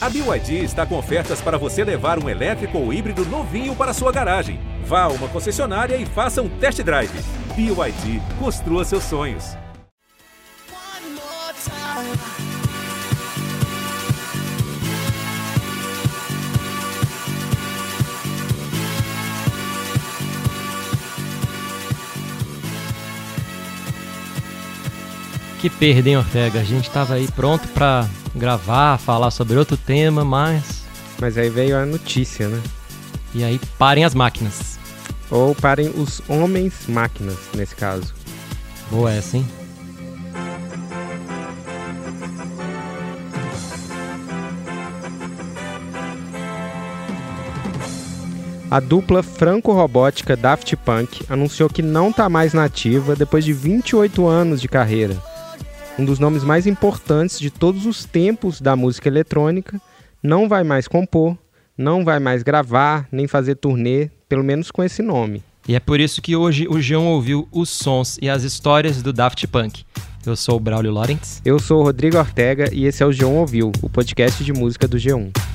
A BYD está com ofertas para você levar um elétrico ou híbrido novinho para sua garagem. Vá a uma concessionária e faça um test drive. BYD, construa seus sonhos. Que perda, hein, Ortega? A gente tava aí pronto pra gravar, falar sobre outro tema, mas. Mas aí veio a notícia, né? E aí parem as máquinas. Ou parem os homens máquinas, nesse caso. Boa essa, hein? A dupla franco-robótica Daft Punk anunciou que não está mais nativa depois de 28 anos de carreira. Um dos nomes mais importantes de todos os tempos da música eletrônica, não vai mais compor, não vai mais gravar, nem fazer turnê, pelo menos com esse nome. E é por isso que hoje o João ouviu os sons e as histórias do Daft Punk. Eu sou o Braulio Lawrence. Eu sou o Rodrigo Ortega e esse é o João Ouviu, o podcast de música do G1.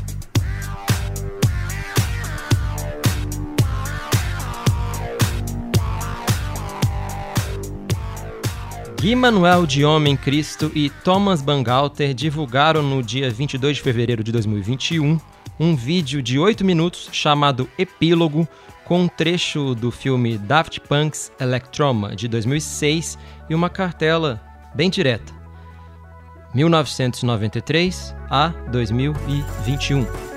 Gui Manuel de Homem Cristo e Thomas Bangalter divulgaram no dia 22 de fevereiro de 2021 um vídeo de 8 minutos chamado Epílogo, com um trecho do filme Daft Punk's Electroma de 2006 e uma cartela bem direta. 1993 a 2021.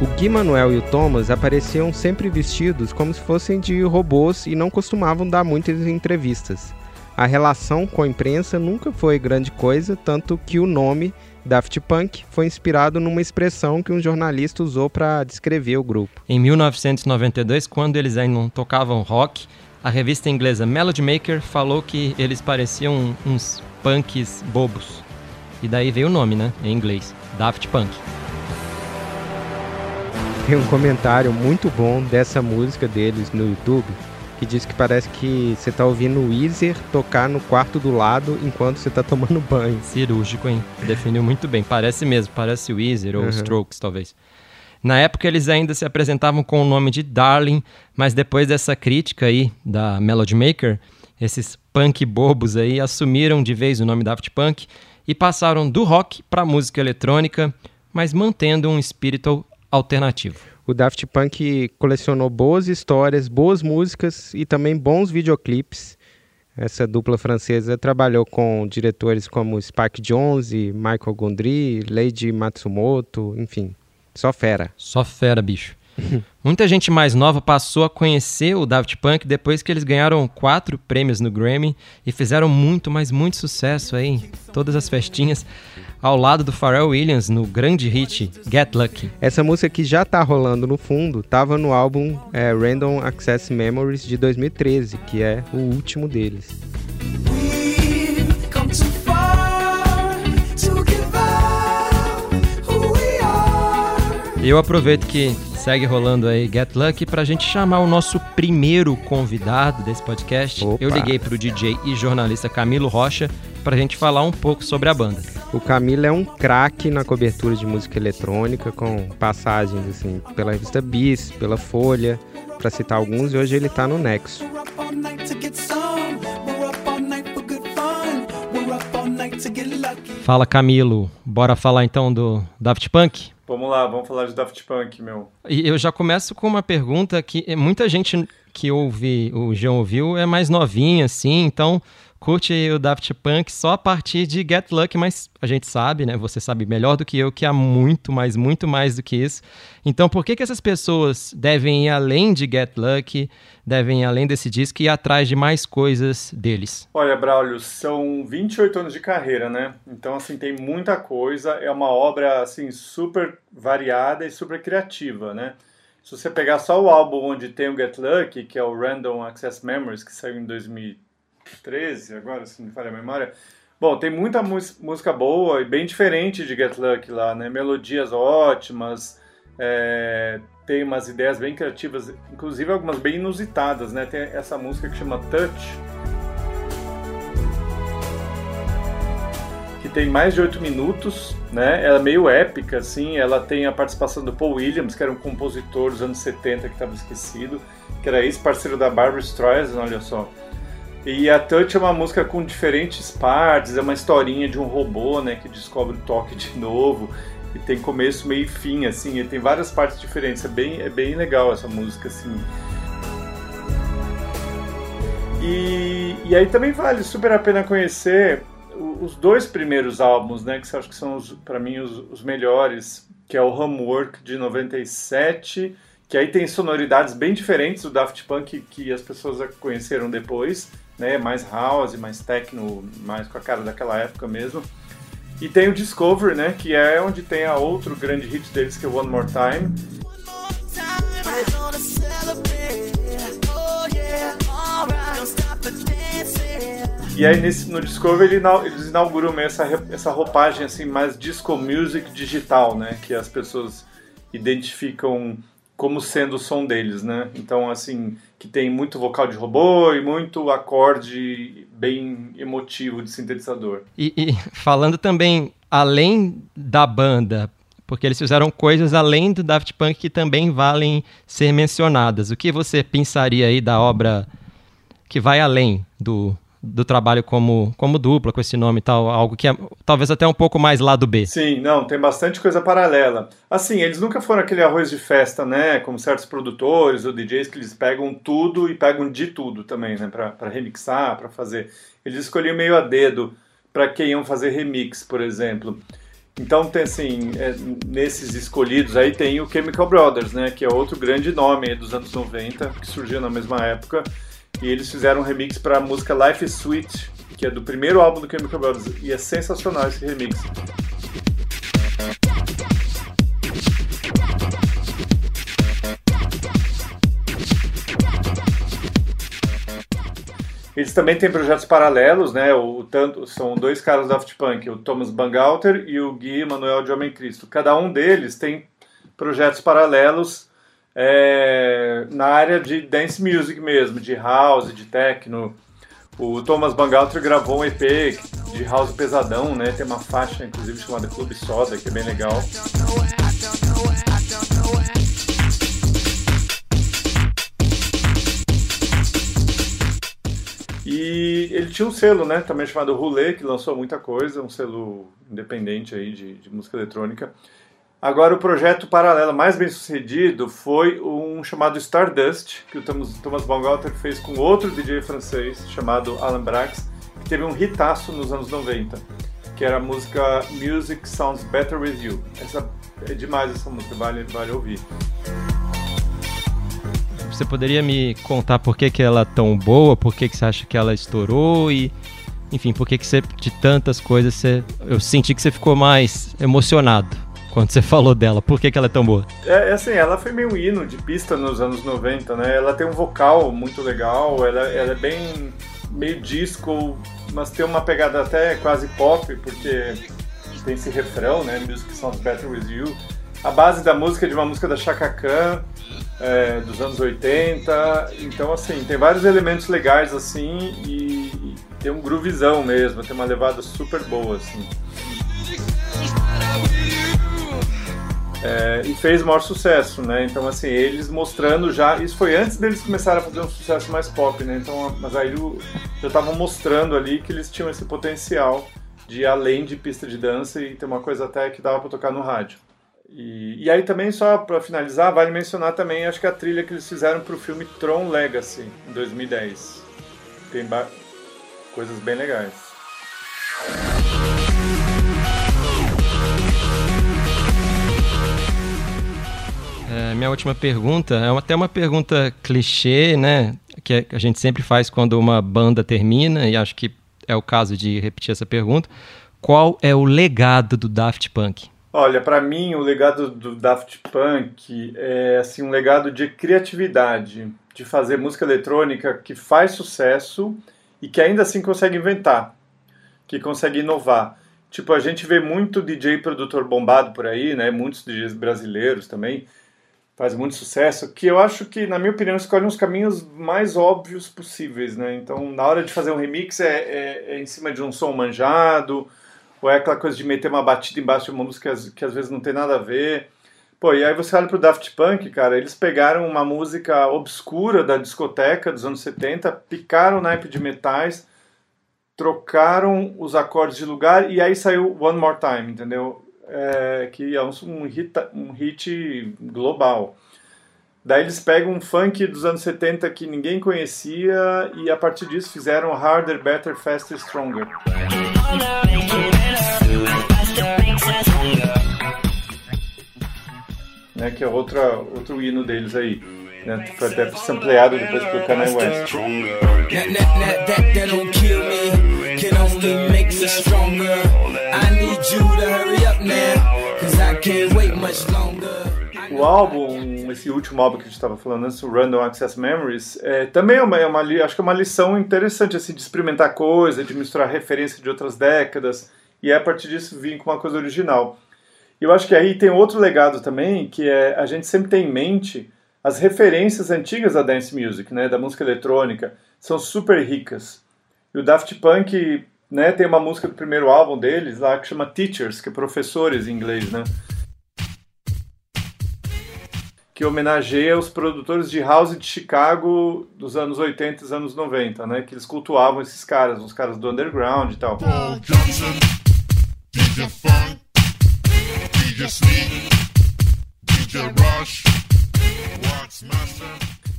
O Gui Manuel e o Thomas apareciam sempre vestidos como se fossem de robôs e não costumavam dar muitas entrevistas. A relação com a imprensa nunca foi grande coisa, tanto que o nome Daft Punk foi inspirado numa expressão que um jornalista usou para descrever o grupo. Em 1992, quando eles ainda tocavam rock, a revista inglesa Melody Maker falou que eles pareciam uns punks bobos. E daí veio o nome, né, em inglês, Daft Punk tem um comentário muito bom dessa música deles no YouTube que diz que parece que você tá ouvindo o Weezer tocar no quarto do lado enquanto você tá tomando banho. Cirúrgico, hein? Definiu muito bem. Parece mesmo, parece o Weezer ou uhum. Strokes, talvez. Na época eles ainda se apresentavam com o nome de Darling, mas depois dessa crítica aí da Melody Maker, esses punk bobos aí assumiram de vez o nome Daft Punk e passaram do rock para música eletrônica, mas mantendo um espírito alternativo. O Daft Punk colecionou boas histórias, boas músicas e também bons videoclipes. Essa dupla francesa trabalhou com diretores como Spike Jonze, Michael Gondry, Lady Matsumoto, enfim, só fera. Só fera, bicho. Muita gente mais nova passou a conhecer o Daft Punk depois que eles ganharam quatro prêmios no Grammy e fizeram muito, mas muito sucesso aí em todas as festinhas ao lado do Pharrell Williams no grande hit Get Lucky. Essa música que já tá rolando no fundo estava no álbum é, Random Access Memories de 2013, que é o último deles. Eu aproveito que segue rolando aí Get Lucky pra gente chamar o nosso primeiro convidado desse podcast. Opa. Eu liguei pro DJ e jornalista Camilo Rocha pra gente falar um pouco sobre a banda. O Camilo é um craque na cobertura de música eletrônica, com passagens assim pela revista Bis, pela Folha, para citar alguns, e hoje ele tá no Nexo. Fala Camilo, bora falar então do Daft Punk? Vamos lá, vamos falar de Daft Punk, meu. Eu já começo com uma pergunta que muita gente que ouve, o João ouviu, é mais novinha, assim, então curte o Daft Punk só a partir de Get Lucky, mas a gente sabe, né? Você sabe melhor do que eu que há muito mais, muito mais do que isso. Então, por que, que essas pessoas devem ir além de Get Lucky, devem ir além desse disco e ir atrás de mais coisas deles? Olha, Braulio, são 28 anos de carreira, né? Então, assim, tem muita coisa. É uma obra, assim, super variada e super criativa, né? Se você pegar só o álbum onde tem o Get Lucky, que é o Random Access Memories, que saiu em 2000 13, agora, se não me falha a memória. Bom, tem muita música boa e bem diferente de Get Lucky lá, né? Melodias ótimas, é, tem umas ideias bem criativas, inclusive algumas bem inusitadas, né? Tem essa música que chama Touch. Tem mais de oito minutos, né? Ela é meio épica, assim. Ela tem a participação do Paul Williams, que era um compositor dos anos 70 que estava esquecido, que era ex-parceiro da Barbara Streisand, olha só. E a Touch é uma música com diferentes partes, é uma historinha de um robô, né, que descobre o toque de novo. E tem começo, meio e fim, assim, e tem várias partes diferentes. É bem, é bem legal essa música, assim. E, e aí também vale super a pena conhecer os dois primeiros álbuns, né, que acho que são, para mim, os, os, melhores, que é o Homework de 97, que aí tem sonoridades bem diferentes do Daft Punk que as pessoas conheceram depois, né, mais house, mais techno, mais com a cara daquela época mesmo. E tem o Discovery, né, que é onde tem a outro grande hit deles, que é One More Time. E aí nesse, no Discovery eles inauguram meio essa, essa roupagem assim mais disco music digital, né? Que as pessoas identificam como sendo o som deles, né? Então assim que tem muito vocal de robô e muito acorde bem emotivo de sintetizador. E, e falando também além da banda, porque eles fizeram coisas além do Daft Punk que também valem ser mencionadas. O que você pensaria aí da obra que vai além do do trabalho como, como dupla, com esse nome e tal, algo que é talvez até um pouco mais lado B. Sim, não, tem bastante coisa paralela. Assim, eles nunca foram aquele arroz de festa, né, como certos produtores ou DJs que eles pegam tudo e pegam de tudo também, né, para remixar, para fazer. Eles escolhiam meio a dedo para quem iam fazer remix, por exemplo. Então tem assim, é, nesses escolhidos aí tem o Chemical Brothers, né, que é outro grande nome dos anos 90, que surgiu na mesma época e eles fizeram um remix para a música Life is Sweet, que é do primeiro álbum do Chemical Brothers. E é sensacional esse remix. Eles também têm projetos paralelos, né? O, tanto, são dois caras da Daft Punk, o Thomas Bangalter e o Gui Manuel de Homem Cristo. Cada um deles tem projetos paralelos é, na área de dance music mesmo, de house, de techno. O Thomas Bangalter gravou um EP de house pesadão, né? Tem uma faixa, inclusive, chamada Clube Soda, que é bem legal. E ele tinha um selo, né? Também chamado Roulé, que lançou muita coisa, um selo independente aí de, de música eletrônica. Agora, o projeto paralelo mais bem sucedido foi um chamado Stardust, que o Thomas Baumgartner fez com outro DJ francês chamado Alan Brax, que teve um hitaço nos anos 90, que era a música Music Sounds Better With You. Essa, é demais essa música, vale, vale ouvir. Você poderia me contar por que, que ela é tão boa, por que, que você acha que ela estourou e enfim, por que, que você, de tantas coisas, você, eu senti que você ficou mais emocionado quando você falou dela? Por que, que ela é tão boa? É, é, assim, ela foi meio hino de pista nos anos 90, né? Ela tem um vocal muito legal, ela, ela é bem meio disco, mas tem uma pegada até quase pop, porque tem esse refrão, né? Music Sounds Better With You. A base da música é de uma música da Chaka Khan, é, dos anos 80. Então, assim, tem vários elementos legais, assim, e, e tem um groovizão mesmo, tem uma levada super boa, assim. É, e fez maior sucesso, né? Então, assim, eles mostrando já. Isso foi antes deles começarem a fazer um sucesso mais pop, né? Então, mas aí já estavam mostrando ali que eles tinham esse potencial de além de pista de dança e ter uma coisa até que dava para tocar no rádio. E, e aí também, só para finalizar, vale mencionar também, acho que a trilha que eles fizeram para o filme Tron Legacy, em 2010. Tem coisas bem legais. É, minha última pergunta é até uma pergunta clichê, né? Que a gente sempre faz quando uma banda termina, e acho que é o caso de repetir essa pergunta. Qual é o legado do Daft Punk? Olha, para mim o legado do Daft Punk é assim um legado de criatividade, de fazer música eletrônica que faz sucesso e que ainda assim consegue inventar, que consegue inovar. Tipo, a gente vê muito DJ produtor bombado por aí, né? Muitos DJs brasileiros também faz muito sucesso, que eu acho que, na minha opinião, escolhe uns caminhos mais óbvios possíveis, né? Então, na hora de fazer um remix é, é, é em cima de um som manjado, ou é aquela coisa de meter uma batida embaixo de uma música que às vezes não tem nada a ver. Pô, e aí você olha pro Daft Punk, cara, eles pegaram uma música obscura da discoteca dos anos 70, picaram o naipe de metais, trocaram os acordes de lugar e aí saiu One More Time, entendeu? É, que é um, um, hit, um hit global. Daí eles pegam um funk dos anos 70 que ninguém conhecia e a partir disso fizeram Harder, Better, Faster, Stronger. Né, que é outra, outro hino deles aí. Né, foi até sampleado depois pelo Kanye West. O álbum, esse último álbum que a gente estava falando antes, o Random Access Memories, é, também é uma, é uma, acho que é uma lição interessante assim, de experimentar coisa, de misturar referência de outras décadas, e é a partir disso vir com uma coisa original. E eu acho que aí tem outro legado também, que é a gente sempre tem em mente as referências antigas da dance music, né, da música eletrônica, são super ricas. E o Daft Punk, né, tem uma música do primeiro álbum deles lá que chama Teachers, que é professores em inglês, né? Que homenageia os produtores de house de Chicago dos anos 80 e anos 90, né? Que eles cultuavam esses caras, os caras do underground e tal.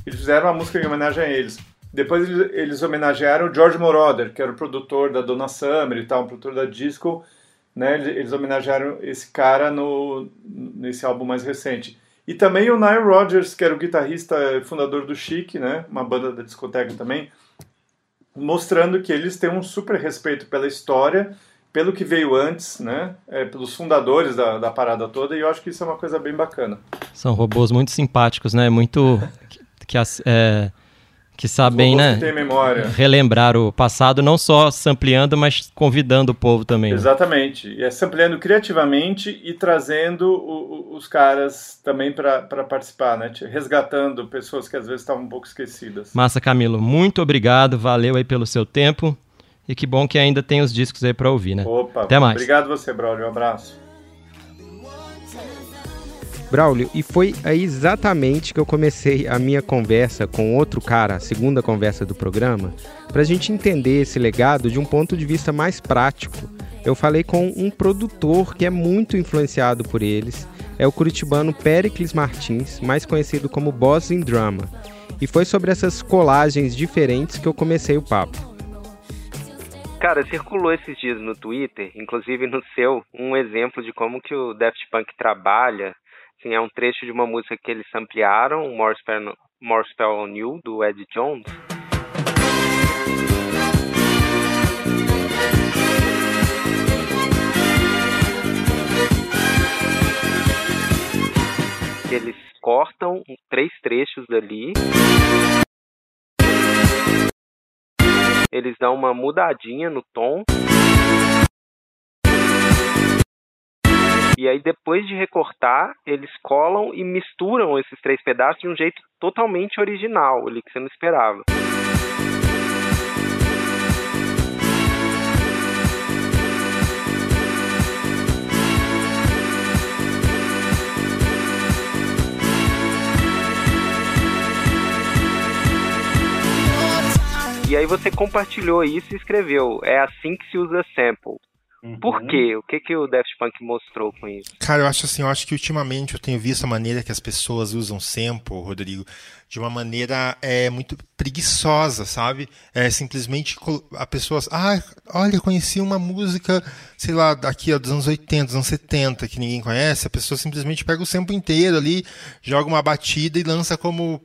Eles fizeram uma música em homenagem a eles. Depois eles homenagearam o George Moroder, que era o produtor da Donna Summer e tal, um produtor da disco. Né? Eles homenagearam esse cara no, nesse álbum mais recente. E também o Nile Rodgers, que era o guitarrista fundador do Chic, né? uma banda da discoteca também, mostrando que eles têm um super respeito pela história pelo que veio antes, né? É, pelos fundadores da, da parada toda, e eu acho que isso é uma coisa bem bacana. São robôs muito simpáticos, né? Muito. que, que é, que sabem, né? Que. Relembrar o passado, não só sampleando, mas convidando o povo também. Né? Exatamente. E é sampleando criativamente e trazendo o, o, os caras também para participar, né? Resgatando pessoas que às vezes estavam um pouco esquecidas. Massa, Camilo. Muito obrigado. Valeu aí pelo seu tempo. E que bom que ainda tem os discos aí para ouvir, né? Opa, Até mais. Obrigado você, Braulio. Um abraço. Braulio, e foi aí exatamente que eu comecei a minha conversa com outro cara, a segunda conversa do programa, para a gente entender esse legado de um ponto de vista mais prático. Eu falei com um produtor que é muito influenciado por eles, é o curitibano Pericles Martins, mais conhecido como Boss in Drama. E foi sobre essas colagens diferentes que eu comecei o papo. Cara, circulou esses dias no Twitter, inclusive no seu, um exemplo de como que o Daft Punk trabalha. Assim, é um trecho de uma música que eles ampliaram, o More Spell, More Spell on You, do Ed Jones. Eles cortam três trechos dali eles dão uma mudadinha no tom. E aí, depois de recortar, eles colam e misturam esses três pedaços de um jeito totalmente original, ali que você não esperava. E aí você compartilhou isso e escreveu: é assim que se usa sample. Uhum. Por quê? O que, que o Daft Punk mostrou com isso? Cara, eu acho assim, eu acho que ultimamente eu tenho visto a maneira que as pessoas usam sample, Rodrigo, de uma maneira é, muito preguiçosa, sabe? É simplesmente a pessoa, ah, olha, conheci uma música, sei lá, daqui dos anos 80, dos anos 70, que ninguém conhece, a pessoa simplesmente pega o sample inteiro ali, joga uma batida e lança como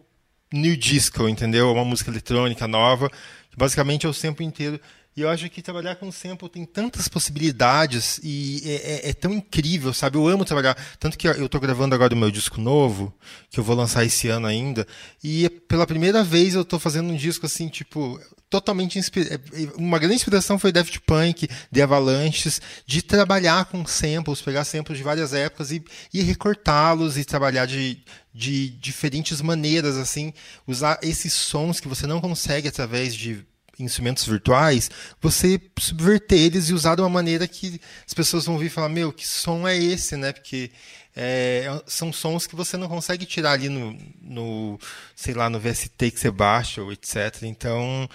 new disco, entendeu? Uma música eletrônica nova, que basicamente é o sample inteiro. E eu acho que trabalhar com sample tem tantas possibilidades e é, é, é, tão incrível, sabe? Eu amo trabalhar. Tanto que eu estou gravando agora o meu disco novo, que eu vou lançar esse ano ainda. E pela primeira vez eu estou fazendo um disco assim, tipo, totalmente inspirado. É, uma grande inspiração foi Daft Punk, The Avalanches, de trabalhar com samples, pegar samples de várias épocas e, e recortá-los e trabalhar de, de diferentes maneiras, assim, usar esses sons que você não consegue através de instrumentos virtuais, você subverter eles e usar de uma maneira que as pessoas vão ouvir e falar, meu, que som é esse, né? Porque é, são sons que você não consegue tirar ali no, no, sei lá, no VST que você baixa, ou etc. Então,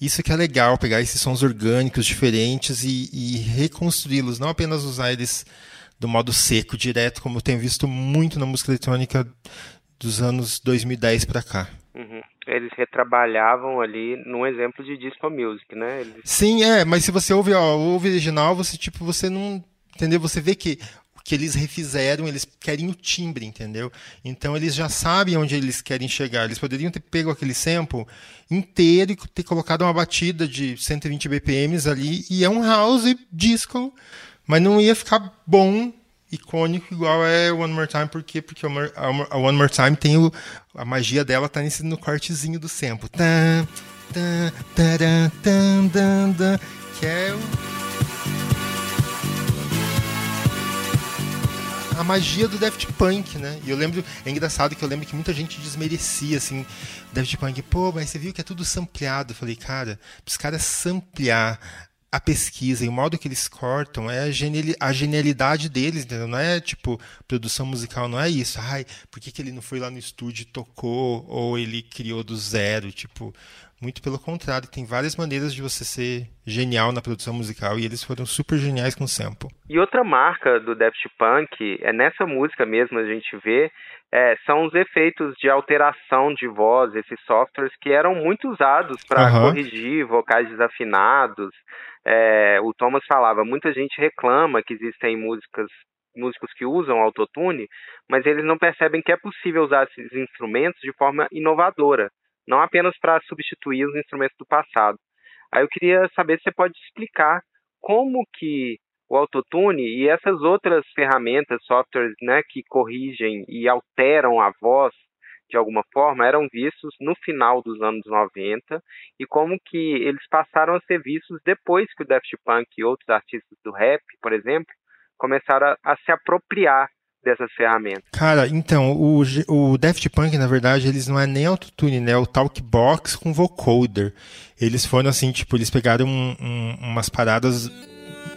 isso que é legal, pegar esses sons orgânicos diferentes e, e reconstruí-los, não apenas usar eles do modo seco, direto, como eu tenho visto muito na música eletrônica dos anos 2010 para cá. Uhum. Eles retrabalhavam ali num exemplo de disco music, né? Eles... Sim, é, mas se você ouve, ó, ouve original, você tipo, você não, entendeu? Você vê que o que eles refizeram, eles querem o timbre, entendeu? Então eles já sabem onde eles querem chegar. Eles poderiam ter pego aquele sample inteiro e ter colocado uma batida de 120 BPMs ali e é um house disco, mas não ia ficar bom icônico igual é One More Time, por quê? Porque a One More Time tem o, a magia dela tá nesse, no cortezinho do tan, que é o... a magia do Daft Punk, né? E eu lembro, é engraçado que eu lembro que muita gente desmerecia, assim, Daft Punk, pô, mas você viu que é tudo sampleado. Eu falei, cara, os caras samplear a pesquisa e o modo que eles cortam é a, genialidade deles, entendeu? Não é tipo, produção musical não é isso. Ai, por que, que ele não foi lá no estúdio e tocou, ou ele criou do zero? Tipo, muito pelo contrário, tem várias maneiras de você ser genial na produção musical e eles foram super geniais com o sample. E outra marca do Daft Punk, é nessa música mesmo a gente vê, é, são os efeitos de alteração de voz, esses softwares que eram muito usados para uhum. corrigir vocais desafinados, é, o Thomas falava, muita gente reclama que existem músicas músicos que usam autotune, mas eles não percebem que é possível usar esses instrumentos de forma inovadora, não apenas para substituir os instrumentos do passado. Aí eu queria saber se você pode explicar como que o autotune e essas outras ferramentas, softwares, né, que corrigem e alteram a voz de alguma forma, eram vistos no final dos anos 90 e como que eles passaram a ser vistos depois que o Daft Punk e outros artistas do rap, por exemplo, começaram a, a se apropriar dessas ferramentas. Cara, então, o, o Daft Punk, na verdade, eles não é nem autotune, né? É o Talkbox com vocoder. Eles foram assim, tipo, eles pegaram um, um, umas paradas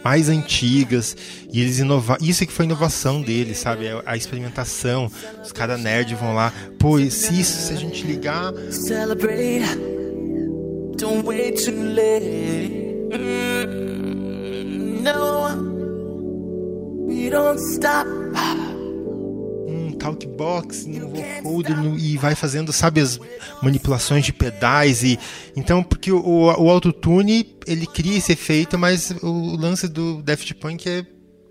mais antigas e eles inovaram. Isso que foi a inovação deles, sabe? É a experimentação. Os caras nerd vão lá. Pô, se isso, se a gente ligar. Celebrate. Don't wait too late. No, we don't stop talkbox, no vocoder no, e vai fazendo, sabe, as manipulações de pedais e então porque o, o autotune ele cria esse efeito, mas o lance do Daft Punk é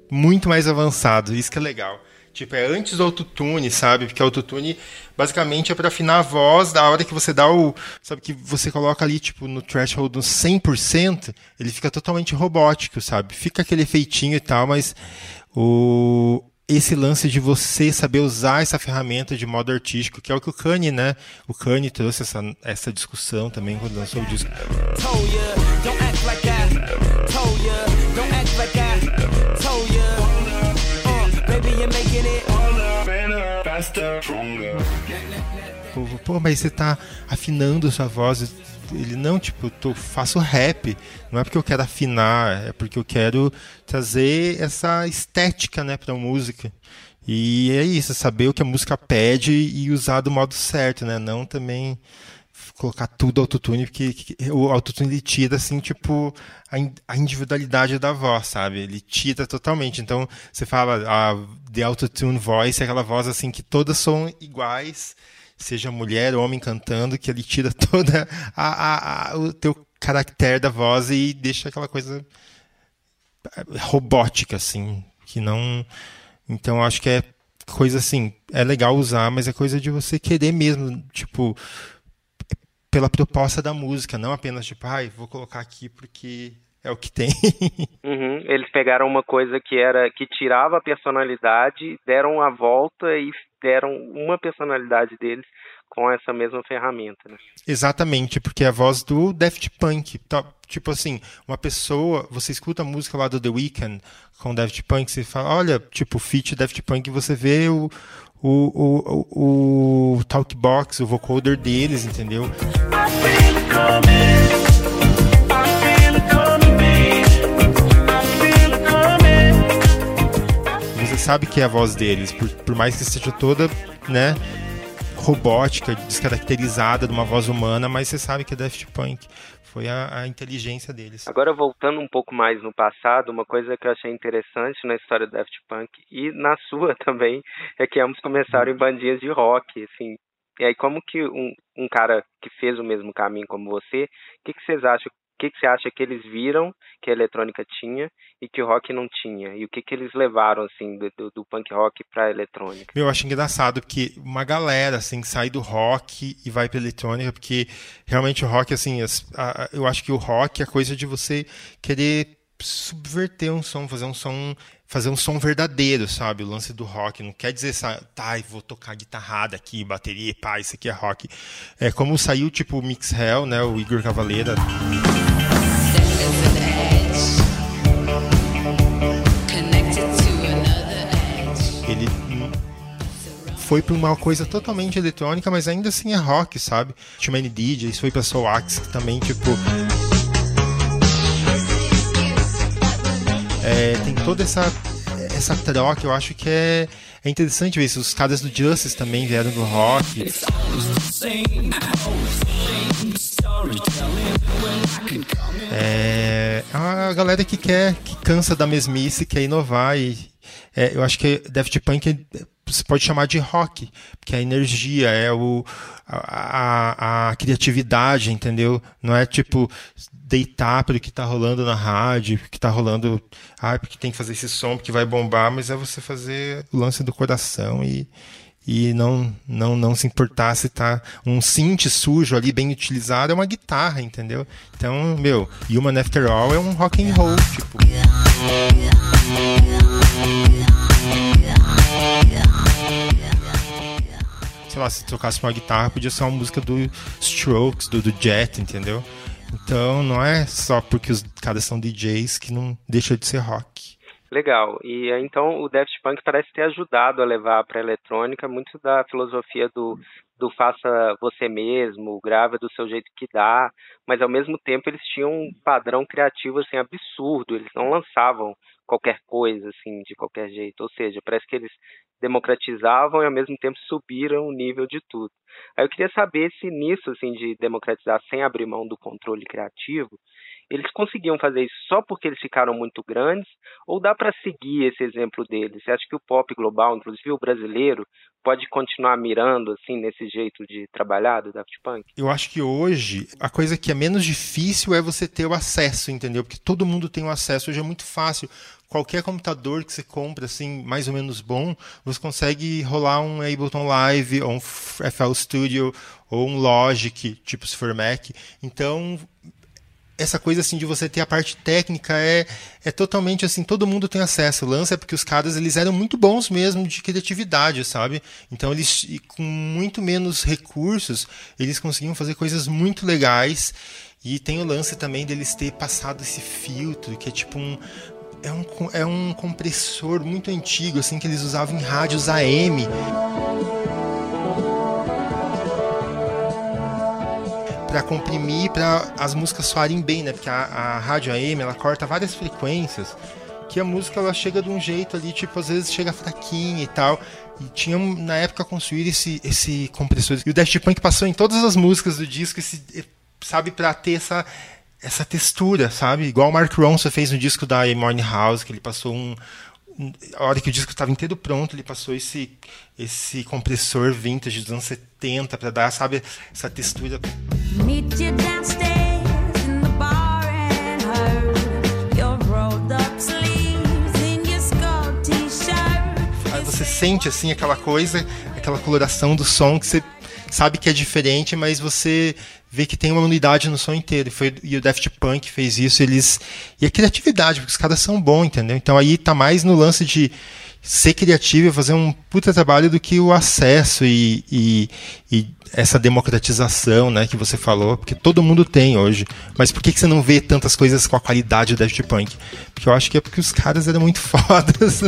muito mais avançado, isso que é legal. Tipo, é antes do autotune, sabe? Porque o autotune basicamente é para afinar a voz da hora que você dá o. Sabe, que você coloca ali, tipo, no threshold no 100%, ele fica totalmente robótico, sabe? Fica aquele efeitinho e tal, mas o, esse lance de você saber usar essa ferramenta de modo artístico, que é o que o Kanye, né? O Kanye trouxe essa, essa discussão também quando lançou o disco. Pô, mas você tá afinando sua voz ele não, tipo, eu faço rap, não é porque eu quero afinar, é porque eu quero trazer essa estética, né, pra música. E é isso, saber o que a música pede e usar do modo certo, né, não também colocar tudo autotune, porque o autotune ele tira, assim, tipo, a, individualidade da voz, sabe? Ele tira totalmente. Então, você fala, a The Autotune Voice é aquela voz, assim, que todas são iguais, seja mulher ou homem cantando, que ele tira toda a, a, a, o teu caractere da voz e deixa aquela coisa robótica, assim, que não. Então acho que é coisa assim, é legal usar, mas é coisa de você querer mesmo, tipo, pela proposta da música, não apenas tipo, ai, vou colocar aqui porque é o que tem. uhum. Eles pegaram uma coisa que era que tirava a personalidade, deram a volta e deram uma personalidade deles com essa mesma ferramenta. Né? Exatamente, porque é a voz do Daft Punk. Tá, tipo assim, uma pessoa, você escuta a música lá do The Weeknd com Daft Punk, você fala, olha, tipo, feat Daft Punk, você vê o, o, o, o, o talkbox, o vocoder deles, entendeu? I sabe que é a voz deles, por, por mais que seja toda, né, robótica, descaracterizada de uma voz humana, mas você sabe que é Daft Punk. Foi a, a, inteligência deles. Agora, voltando um pouco mais no passado, uma coisa que eu achei interessante na história do Daft Punk e na sua também é que ambos começaram em bandinhas de rock, assim. E aí, como que um, um cara que fez o mesmo caminho como você, o que, que vocês acham o que, que você acha que eles viram que a eletrônica tinha e que o rock não tinha? E o que, que eles levaram, assim, do, do punk rock pra eletrônica? Eu acho engraçado, porque uma galera, assim, sai do rock e vai pra eletrônica, porque realmente o rock, assim, eu acho que o rock é coisa de você querer subverter um som, fazer um som, fazer um som verdadeiro, sabe? O lance do rock não quer dizer, tá, vou tocar guitarrada aqui, bateria, pá, isso aqui é rock. É como saiu tipo o Mix Hell, né, o Igor Cavaleira. Ele foi para uma coisa totalmente eletrônica, mas ainda assim é rock, sabe? Too Many DJs, foi para Soul Axe, que também, tipo, é, tem toda essa, essa troca, eu acho que é, é interessante ver isso. Os caras do Justice também vieram do rock. É, é uma galera que quer, que cansa da mesmice, quer inovar e é, eu acho que Daft Punk é, você pode chamar de rock, porque é a energia, é o, a, a, a criatividade, entendeu? Não é tipo deitar para o que está rolando na rádio, que está rolando, ah, porque tem que fazer esse som, porque vai bombar, mas é você fazer o lance do coração e, e não, não, não se importar se tá um synth sujo ali bem utilizado, é uma guitarra, entendeu? Então, meu, Human After All é um rock and roll, tipo. Sei lá, se tocasse uma guitarra, podia ser uma música do Strokes, do, do Jet, entendeu? Então não é só porque os caras são DJs que não deixa de ser rock. Legal. E então o Daft Punk parece ter ajudado a levar para a eletrônica muito da filosofia do, do faça você mesmo, grava do seu jeito que dá, mas ao mesmo tempo eles tinham um padrão criativo assim absurdo, eles não lançavam qualquer coisa assim de qualquer jeito, ou seja, parece que eles democratizavam e ao mesmo tempo subiram o nível de tudo. Aí eu queria saber se nisso assim de democratizar sem abrir mão do controle criativo, eles conseguiam fazer isso só porque eles ficaram muito grandes ou dá para seguir esse exemplo deles? Você acha que o pop global, inclusive o brasileiro, pode continuar mirando assim nesse jeito de trabalhar do Daft Punk? Eu acho que hoje a coisa que é menos difícil é você ter o acesso, entendeu? Porque todo mundo tem o acesso, hoje é muito fácil qualquer computador que você compra, assim, mais ou menos bom, você consegue rolar um Ableton Live, ou um FL Studio, ou um Logic, tipo se for Mac. Então, essa coisa assim de você ter a parte técnica é, é totalmente assim, todo mundo tem acesso. O lance é porque os caras eles eram muito bons mesmo de criatividade, sabe? Então eles com muito menos recursos, eles conseguiam fazer coisas muito legais. E tem o lance também deles ter passado esse filtro, que é tipo um é um, é um compressor muito antigo assim que eles usavam em rádios AM. Para comprimir para as músicas soarem bem, né? Porque a, a rádio AM ela corta várias frequências que a música ela chega de um jeito ali, tipo, às vezes chega fraquinha e tal. E tinham na época construído esse, esse compressor. E o Daft Punk passou em todas as músicas do disco, esse, sabe, para ter essa, essa textura, sabe? Igual o Mark Ronson fez no disco da Morning House, que ele passou um, a hora que o disco estava inteiro pronto, ele passou esse, esse compressor vintage dos anos 70 para dar, sabe, essa textura. Sente assim aquela coisa, aquela coloração do som que você sabe que é diferente, mas você vê que tem uma unidade no som inteiro. E, foi, e o Daft Punk fez isso, eles. E a criatividade, porque os caras são bons, entendeu? Então aí tá mais no lance de ser criativo e fazer um puta trabalho do que o acesso e, e, e, essa democratização né, que você falou, porque todo mundo tem hoje. Mas por que, que você não vê tantas coisas com a qualidade do Daft Punk? Porque eu acho que é porque os caras eram muito fodas.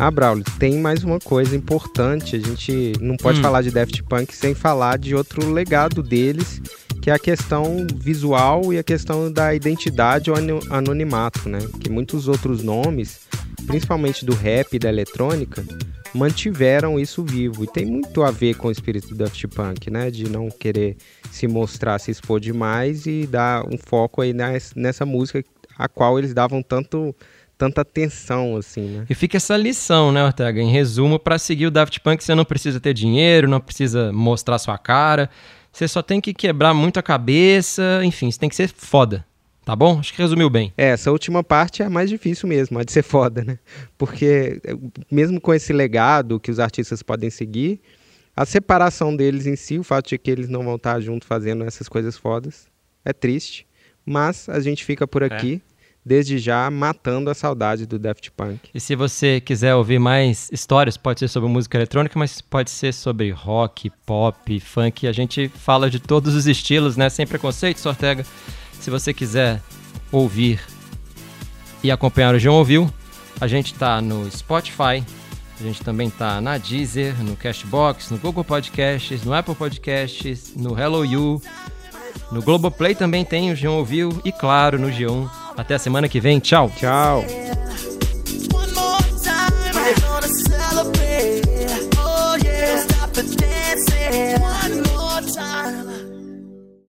Ah, Braulio, tem mais uma coisa importante. A gente não pode hum. falar de Daft Punk sem falar de outro legado deles, que é a questão visual e a questão da identidade ou anonimato, né? Que muitos outros nomes, principalmente do rap e da eletrônica, mantiveram isso vivo. E tem muito a ver com o espírito do Daft Punk, né? De não querer se mostrar, se expor demais e dar um foco aí nessa música a qual eles davam tanto tanta atenção assim, né? E fica essa lição, né, Ortega? Em resumo, para seguir o Daft Punk você não precisa ter dinheiro, não precisa mostrar sua cara, você só tem que quebrar muito a cabeça, enfim, você tem que ser foda. Tá bom? Acho que resumiu bem. É, essa última parte é a mais difícil mesmo, a de ser foda, né? Porque mesmo com esse legado que os artistas podem seguir, a separação deles em si, o fato de que eles não vão estar junto fazendo essas coisas fodas, é triste. Mas a gente fica por é. aqui. É desde já matando a saudade do Daft Punk. E se você quiser ouvir mais histórias, pode ser sobre música eletrônica, mas pode ser sobre rock, pop, funk. A gente fala de todos os estilos, né? Sem preconceito, Sortega. Se você quiser ouvir e acompanhar o João Ouviu, a gente está no Spotify, a gente também está na Deezer, no Cashbox, no Google Podcasts, no Apple Podcasts, no Hello You, no Globoplay também tem o João Ouviu e claro, no G1 até a semana que vem. Tchau. Tchau.